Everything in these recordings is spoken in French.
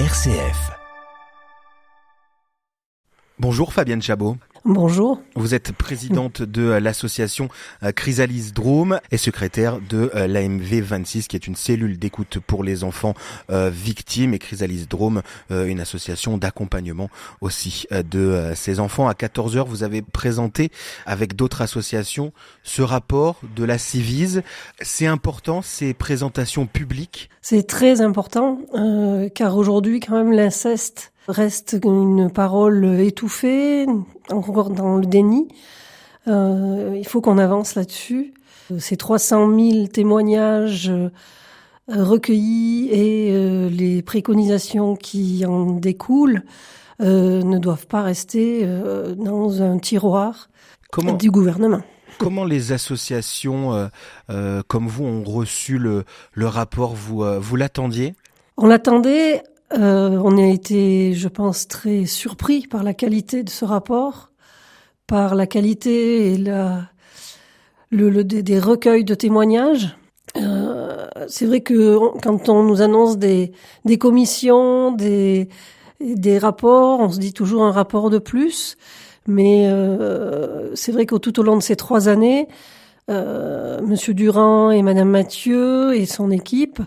RCF. Bonjour Fabienne Chabot. Bonjour. Vous êtes présidente de l'association euh, Chrysalis Drôme et secrétaire de euh, l'AMV 26 qui est une cellule d'écoute pour les enfants euh, victimes et Chrysalis Drôme une association d'accompagnement aussi de ces enfants. À 14 heures, vous avez présenté avec d'autres associations ce rapport de la Civise. C'est important ces présentations publiques? C'est très important car aujourd'hui quand même l'inceste reste une parole étouffée, encore dans le déni. Euh, il faut qu'on avance là-dessus. Ces 300 000 témoignages euh, recueillis et euh, les préconisations qui en découlent ne doivent pas rester dans un tiroir du gouvernement. Comment les associations comme vous ont reçu le, le rapport? Vous, vous l'attendiez? On l'attendait euh, on a été, je pense, très surpris par la qualité de ce rapport, par la qualité et la, le, des recueils de témoignages. Euh, c'est vrai que quand on nous annonce des, des commissions, des, des rapports, on se dit toujours un rapport de plus. Mais euh, c'est vrai que tout au long de ces trois années, euh, Monsieur Durand et Madame Mathieu et son équipe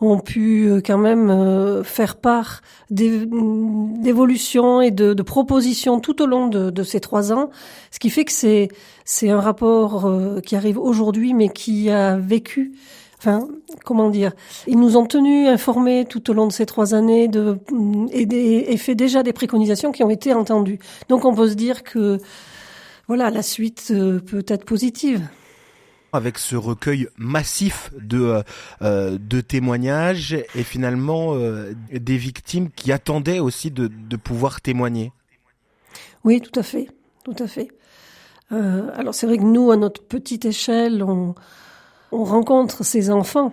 ont pu euh, quand même euh, faire part d'évolutions et de, de, propositions tout au long de, de, ces trois ans, ce qui fait que c'est c'est un rapport qui arrive aujourd'hui, mais qui a vécu. Enfin, comment dire Ils nous ont tenus informés tout au long de ces trois années de, et, et fait déjà des préconisations qui ont été entendues. Donc, on peut se dire que voilà, la suite peut être positive avec ce recueil massif de, euh, euh, de témoignages et finalement euh, des victimes qui attendaient aussi de, de, pouvoir témoigner. Oui, tout à fait, tout à fait. alors c'est vrai que nous, à notre petite échelle, on, on rencontre ces enfants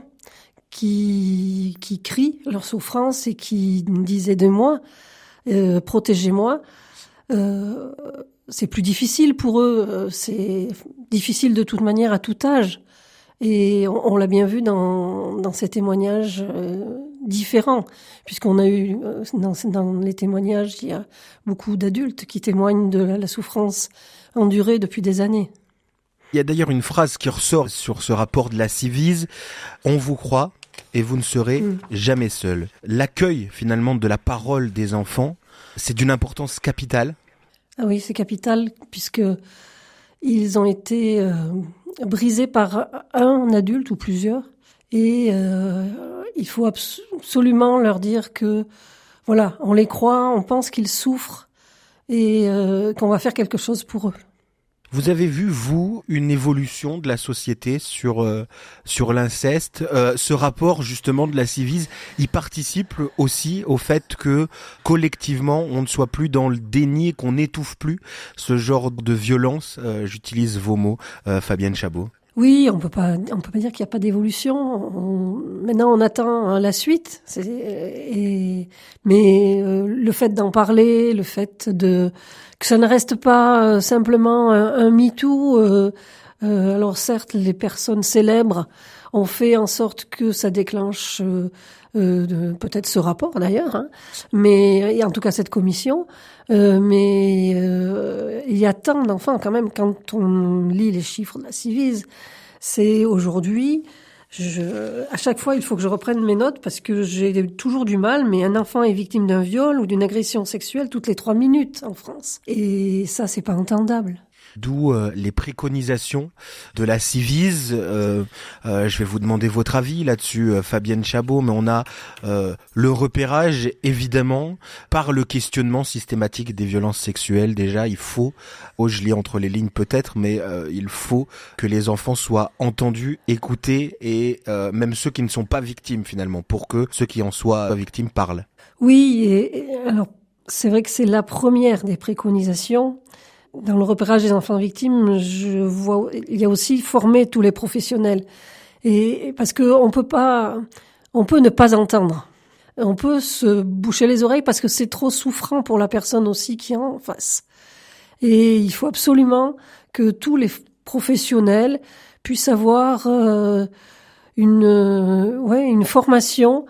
qui, qui crient leur souffrance et qui disent aidez-moi, protégez-moi c'est plus difficile pour eux. Euh, c'est difficile de toute manière à tout âge. Et on, l'a bien vu dans, dans ces témoignages euh, différents, puisqu'on a eu euh, dans, dans, les témoignages, il y a beaucoup d'adultes qui témoignent de la, souffrance endurée depuis des années. Il y a d'ailleurs une phrase qui ressort sur ce rapport de la Civise. On vous croit et vous ne serez mm. jamais seul. L'accueil finalement de la parole des enfants, c'est d'une importance capitale. Ah oui, c'est capital puisque ils ont été euh, brisés par un adulte ou plusieurs et euh, il faut absolument leur dire que voilà, on les croit, on pense qu'ils souffrent et euh, qu'on va faire quelque chose pour eux. Vous avez vu vous une évolution de la société sur euh, sur l'inceste euh, Ce rapport justement de la Civise, il participe aussi au fait que collectivement on ne soit plus dans le déni, qu'on n'étouffe plus ce genre de violence. Euh, j'utilise vos mots, Fabienne Chabot. Oui, on peut pas, on peut pas dire qu'il n'y a pas d'évolution. Maintenant, on attend hein, la suite. Mais euh, le fait d'en parler, le fait de que ça ne reste pas euh, simplement un, un. Euh, alors certes, les personnes célèbres ont fait en sorte que ça déclenche euh, peut-être ce rapport d'ailleurs, hein, mais en tout cas cette commission. Euh, mais euh, il y a tant d'enfants quand même quand on lit les chiffres de la Civise, c'est aujourd'hui. Je, à chaque fois, il faut que je reprenne mes notes parce que j'ai toujours du mal, mais un enfant est victime d'un viol ou d'une agression sexuelle toutes les trois minutes en France. Et ça, c'est pas entendable d'où euh, les préconisations de la Civise. Euh, euh, je vais vous demander votre avis là-dessus, Fabienne Chabot, mais on a le repérage, évidemment, par le questionnement systématique des violences sexuelles. Déjà, il faut, oh, je lis entre les lignes peut-être, mais il faut que les enfants soient entendus, écoutés, et même ceux qui ne sont pas victimes finalement, pour que ceux qui en soient victimes parlent. Oui, et, alors c'est vrai que c'est la première des préconisations dans le repérage des enfants victimes, je vois, il y a aussi former tous les professionnels. Et parce que on peut pas, on peut ne pas entendre. On peut se boucher les oreilles parce que c'est trop souffrant pour la personne aussi qui en face. Et il faut absolument que tous les professionnels puissent avoir euh, une ouais une formation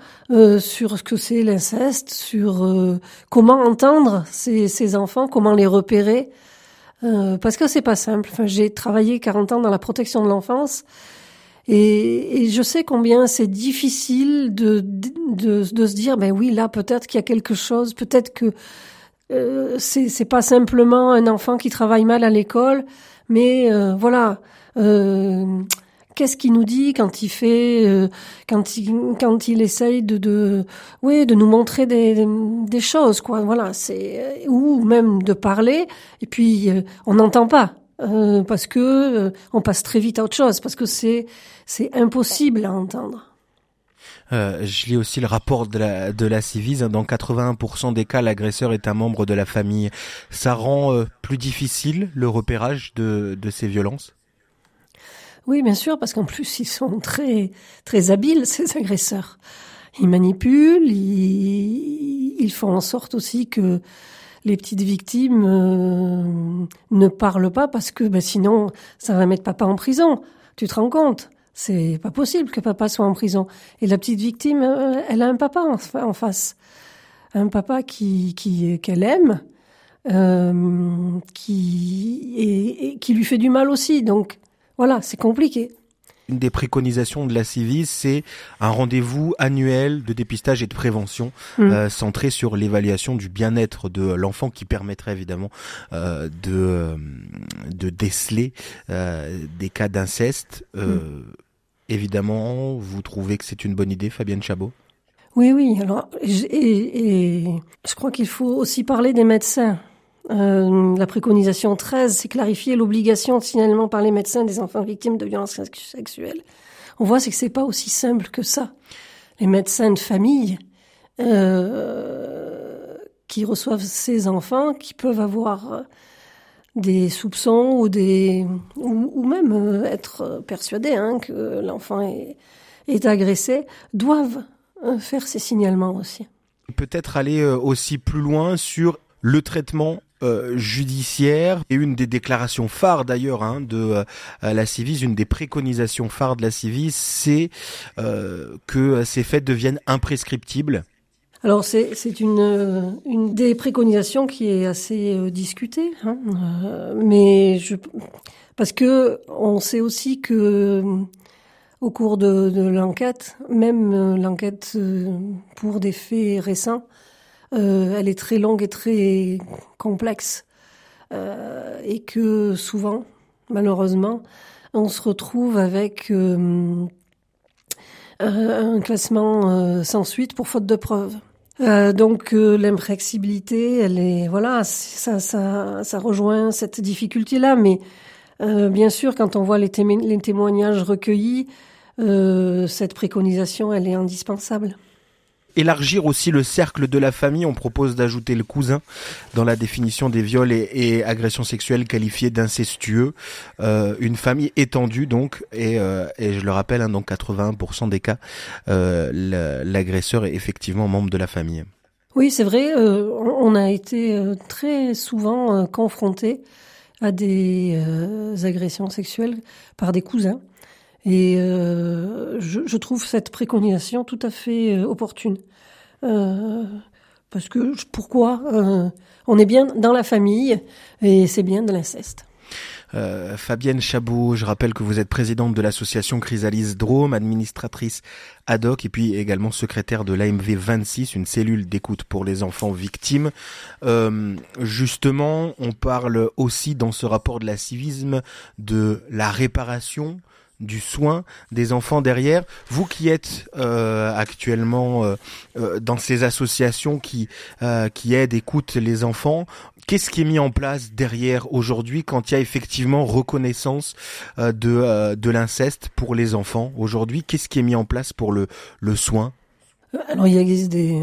sur ce que c'est l'inceste, sur comment entendre ces, ces enfants, comment les repérer, parce que c'est pas simple. Enfin, j'ai travaillé 40 ans dans la protection de l'enfance et, et, je sais combien c'est difficile de, de, de, se dire, ben oui, là peut-être qu'il y a quelque chose, peut-être que euh, c'est pas simplement un enfant qui travaille mal à l'école, mais euh, voilà. Euh, Qu'est-ce qu'il nous dit quand il fait, euh, quand il quand il essaye de, de oui de nous montrer des, des choses quoi. Voilà, c'est ou même de parler et puis on n'entend pas. Euh, parce que euh, on passe très vite à autre chose, parce que c'est c'est impossible à entendre. Euh, je lis aussi le rapport de la, de la Civise. Dans 81% des cas, l'agresseur est un membre de la famille. Ça rend euh, plus difficile le repérage de, de ces violences? Oui, bien sûr, parce qu'en plus, ils sont très, très habiles, ces agresseurs. Ils manipulent, ils, font en sorte aussi que les petites victimes euh, ne parlent pas parce que ben, sinon ça va mettre papa en prison. Tu te rends compte? C'est pas possible que papa soit en prison. Et la petite victime, euh, elle a un papa en, face, un papa qui qu'elle aime, euh, qui qui lui fait du mal aussi. Donc voilà, c'est compliqué une des préconisations de la CIVIS, c'est un rendez-vous annuel de dépistage et de prévention mm. euh, centré sur l'évaluation du bien-être de l'enfant qui permettrait évidemment euh, de, euh, de déceler des cas d'inceste. Mm. Évidemment, vous trouvez que c'est une bonne idée, Fabienne Chabot? Oui, oui. Alors, et je crois qu'il faut aussi parler des médecins. Euh, la préconisation 13, c'est clarifier l'obligation de signalement par les médecins des enfants victimes de violences sexuelles. On voit c'est que c'est pas aussi simple que ça. Les médecins de famille euh, qui reçoivent ces enfants, qui peuvent avoir des soupçons ou des ou, même euh, être persuadés hein, que l'enfant est, est agressé, doivent faire ces signalements aussi. Peut-être aller aussi plus loin sur le traitement euh, judiciaire et une des déclarations phares d'ailleurs hein, de euh, la Civis, une des préconisations phares de la Civis, c'est euh, que ces faits deviennent imprescriptibles. Alors c'est c'est une une des préconisations qui est assez discutée, hein, mais je parce que on sait aussi que au cours de, de l'enquête, même l'enquête pour des faits récents, euh, elle est très longue et très complexe. Euh, et que souvent, malheureusement, on se retrouve avec euh, un classement sans suite pour faute de preuves. donc l'impréxibilité, elle est voilà, ça, ça, ça rejoint cette difficulté-là. Mais bien sûr, quand on voit les, les témoignages recueillis, cette préconisation, elle est indispensable élargir aussi le cercle de la famille, on propose d'ajouter le cousin dans la définition des viols et, agressions sexuelles qualifiées d'incestueux. Euh, une famille étendue donc, et, euh, et je le rappelle, hein, dans 81% des cas, euh, l'agresseur est effectivement membre de la famille. Oui, c'est vrai, on a été très souvent confrontés à des agressions sexuelles par des cousins. Et euh, je, je, trouve cette préconisation tout à fait euh, opportune. Euh, parce que pourquoi euh, On est bien dans la famille et c'est bien de l'inceste. Euh, Fabienne Chabot, je rappelle que vous êtes présidente de l'association Chrysalis Drôme, administratrice ad hoc et puis également secrétaire de l'AMV 26, une cellule d'écoute pour les enfants victimes. Euh, justement, on parle aussi dans ce rapport de la civisme de la réparation du soin des enfants derrière. Vous qui êtes euh, actuellement euh, euh, dans ces associations qui qui aident, écoutent les enfants, qu'est-ce qui est mis en place derrière aujourd'hui quand il y a effectivement reconnaissance de de l'inceste pour les enfants aujourd'hui? Qu'est-ce qui est mis en place pour le le soin? Alors il existe des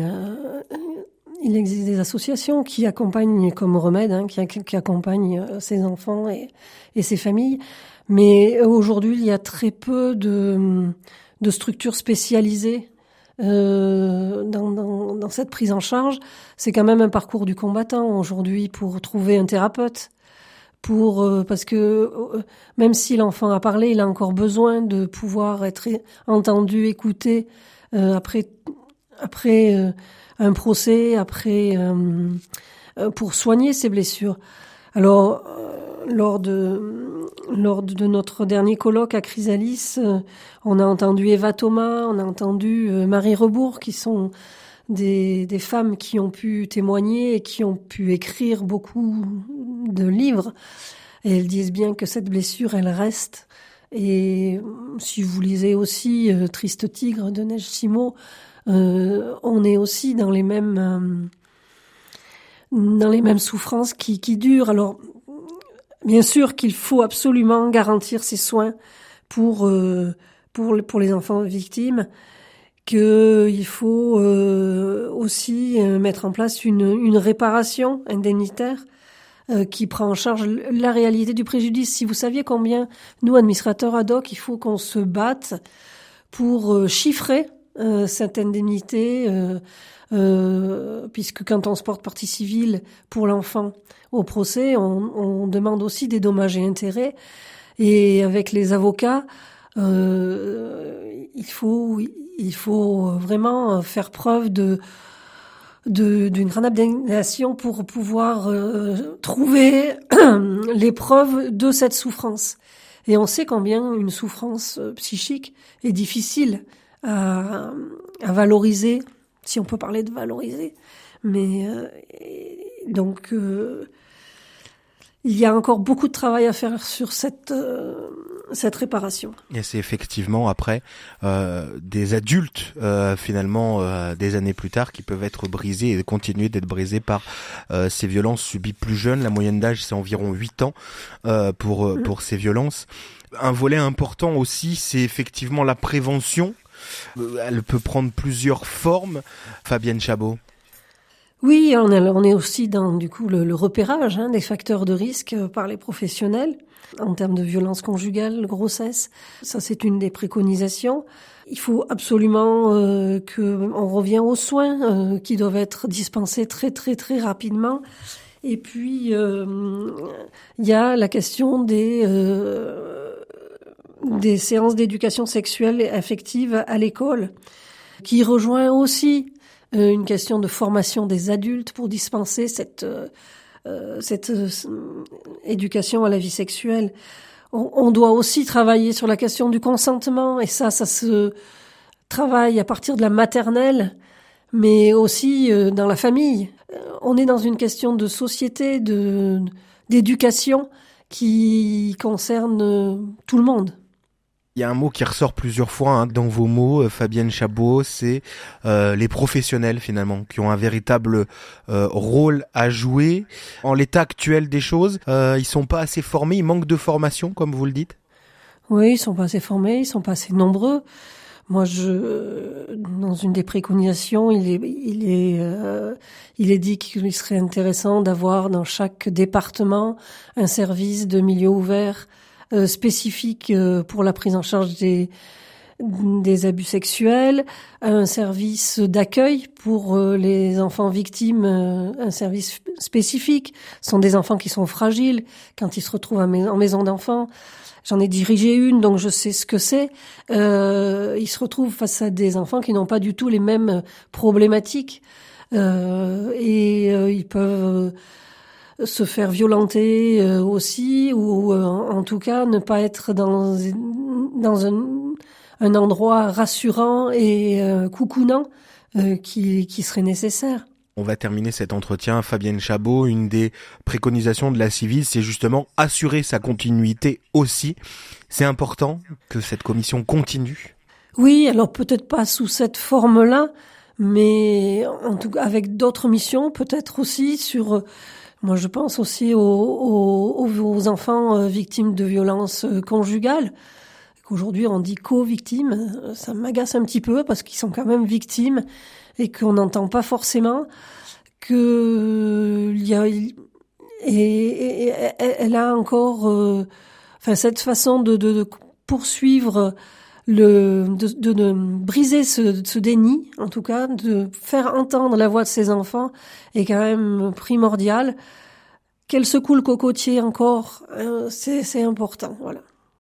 il existe des associations qui accompagnent comme remède, hein, qui, accompagnent ces enfants et, et ces familles. Mais aujourd'hui, il y a très peu de, structures spécialisées euh, dans, dans, dans, cette prise en charge. C'est quand même un parcours du combattant aujourd'hui pour trouver un thérapeute, pour euh, parce que euh, même si l'enfant a parlé, il a encore besoin de pouvoir être entendu, écouté euh, après après un procès, après pour soigner ses blessures. Alors lors de lors de notre dernier colloque à Chrysalis, on a entendu Eva Thomas, on a entendu Marie Rebourg qui sont des, des, femmes qui ont pu témoigner et qui ont pu écrire beaucoup de livres. Et elles disent bien que cette blessure, elle reste. Et si vous lisez aussi euh, Triste Tigre de Neige Simo, euh, on est aussi dans les mêmes euh, dans les mêmes souffrances qui, qui durent. Alors, bien sûr qu'il faut absolument garantir ces soins pour euh, pour pour les enfants victimes, qu'il faut aussi mettre en place une, une réparation indemnitaire qui prend en charge la réalité du préjudice. Si vous saviez combien, nous, administrateurs ad hoc, il faut qu'on se batte pour chiffrer cette indemnité, puisque quand on se porte partie civile pour l'enfant au procès, on, demande aussi des dommages et intérêts. Et avec les avocats, euh, il faut il faut vraiment faire preuve de d'une grande abnégation pour pouvoir euh, trouver les preuves de cette souffrance. Et on sait combien une souffrance psychique est difficile à, à valoriser, si on peut parler de valoriser. Mais euh, donc euh, il y a encore beaucoup de travail à faire sur cette euh, cette réparation. Et c'est effectivement après euh, des adultes euh, finalement euh, des années plus tard qui peuvent être brisés et continuer d'être brisés par euh, ces violences subies plus jeunes. La moyenne d'âge c'est environ 8 ans pour mm. pour ces violences. Un volet important aussi c'est effectivement la prévention. Elle peut prendre plusieurs formes. Fabienne Chabot. Oui, on, est aussi dans du coup le, repérage hein, des facteurs de risque euh, par les professionnels en termes de violence conjugale, grossesse. Ça, c'est une des préconisations. Il faut absolument euh, que revient aux soins euh, qui doivent être dispensés très très très rapidement. Et puis euh, il y a la question des des séances d'éducation sexuelle et affective à l'école, qui rejoint aussi euh, une question de formation des adultes pour dispenser cette, euh, euh, cette éducation à la vie sexuelle. On, on, doit aussi travailler sur la question du consentement et ça, ça se travaille à partir de la maternelle, mais aussi dans la famille. On est dans une question de société, de d'éducation qui concerne tout le monde. Il y a un mot qui ressort plusieurs fois hein, dans vos mots, euh, Fabienne Chabot, c'est euh, les professionnels finalement, qui ont un véritable euh, rôle à jouer. En l'état actuel des choses, euh, ils sont pas assez formés, ils manquent de formation, comme vous le dites? Oui, ils sont pas assez formés, ils sont pas assez nombreux. Moi, je, dans une des préconisations, il est, il est, il est dit qu'il serait intéressant d'avoir dans chaque département un service de milieu ouvert euh, spécifique euh, pour la prise en charge des des abus sexuels, un service d'accueil pour euh, les enfants victimes, un service spécifique. Ce sont des enfants qui sont fragiles quand ils se retrouvent en maison d'enfants. J'en ai dirigé une, donc je sais ce que c'est. Euh, ils se retrouvent face à des enfants qui n'ont pas du tout les mêmes problématiques euh, et euh, ils peuvent se faire violenter euh, aussi, ou euh, en tout cas ne pas être dans, dans un, un endroit rassurant et euh, coucounant qui, qui serait nécessaire. On va terminer cet entretien. Fabienne Chabot, une des préconisations de la civile, c'est justement assurer sa continuité aussi. C'est important que cette commission continue. Oui, alors peut-être pas sous cette forme-là, mais en tout cas avec d'autres missions, peut-être aussi sur moi, je pense aussi aux, enfants euh, victimes de violences euh, conjugales. Qu'aujourd'hui, on dit co-victimes. Ça m'agace un petit peu parce qu'ils sont quand même victimes et qu'on n'entend pas forcément que y a et, elle a encore euh, enfin cette façon de poursuivre le, de, de, briser ce, ce, déni, en tout cas, de faire entendre la voix de ses enfants est quand même primordial. qu'elle secoue le cocotier encore, c'est important, voilà.